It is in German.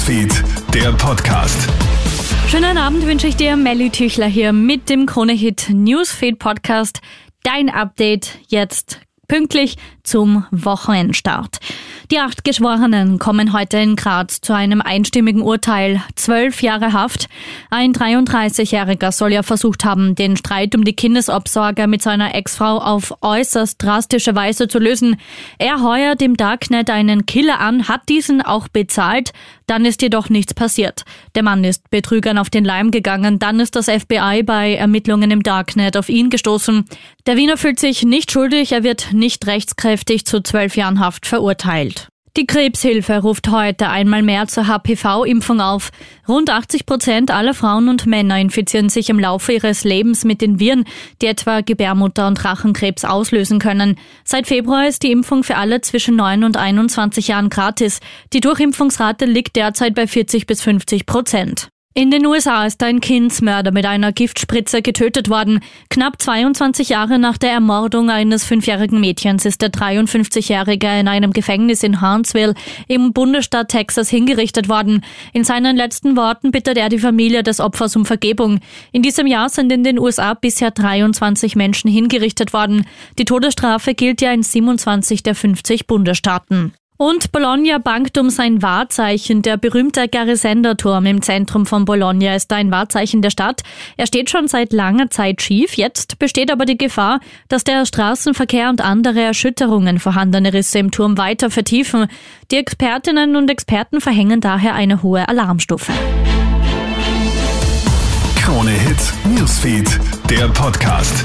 Newsfeed, der Podcast. Schönen Abend wünsche ich dir, Melly Tüchler hier mit dem Kronehit Newsfeed Podcast. Dein Update jetzt pünktlich zum Wochenendstart. Die acht Geschworenen kommen heute in Graz zu einem einstimmigen Urteil. Zwölf Jahre Haft. Ein 33-Jähriger soll ja versucht haben, den Streit um die Kindesobsorge mit seiner Ex-Frau auf äußerst drastische Weise zu lösen. Er heuert im Darknet einen Killer an, hat diesen auch bezahlt. Dann ist jedoch nichts passiert. Der Mann ist Betrügern auf den Leim gegangen. Dann ist das FBI bei Ermittlungen im Darknet auf ihn gestoßen. Der Wiener fühlt sich nicht schuldig. Er wird nicht rechtskräftig zu zwölf Jahren Haft verurteilt. Die Krebshilfe ruft heute einmal mehr zur HPV-Impfung auf. Rund 80 Prozent aller Frauen und Männer infizieren sich im Laufe ihres Lebens mit den Viren, die etwa Gebärmutter- und Rachenkrebs auslösen können. Seit Februar ist die Impfung für alle zwischen 9 und 21 Jahren gratis. Die Durchimpfungsrate liegt derzeit bei 40 bis 50 Prozent. In den USA ist ein Kindsmörder mit einer Giftspritze getötet worden. Knapp 22 Jahre nach der Ermordung eines fünfjährigen Mädchens ist der 53-Jährige in einem Gefängnis in Huntsville im Bundesstaat Texas hingerichtet worden. In seinen letzten Worten bittet er die Familie des Opfers um Vergebung. In diesem Jahr sind in den USA bisher 23 Menschen hingerichtet worden. Die Todesstrafe gilt ja in 27 der 50 Bundesstaaten. Und Bologna bangt um sein Wahrzeichen. Der berühmte Garisenda-Turm im Zentrum von Bologna ist ein Wahrzeichen der Stadt. Er steht schon seit langer Zeit schief. Jetzt besteht aber die Gefahr, dass der Straßenverkehr und andere Erschütterungen vorhandene Risse im Turm weiter vertiefen. Die Expertinnen und Experten verhängen daher eine hohe Alarmstufe. Krone Hits, Newsfeed, der Podcast.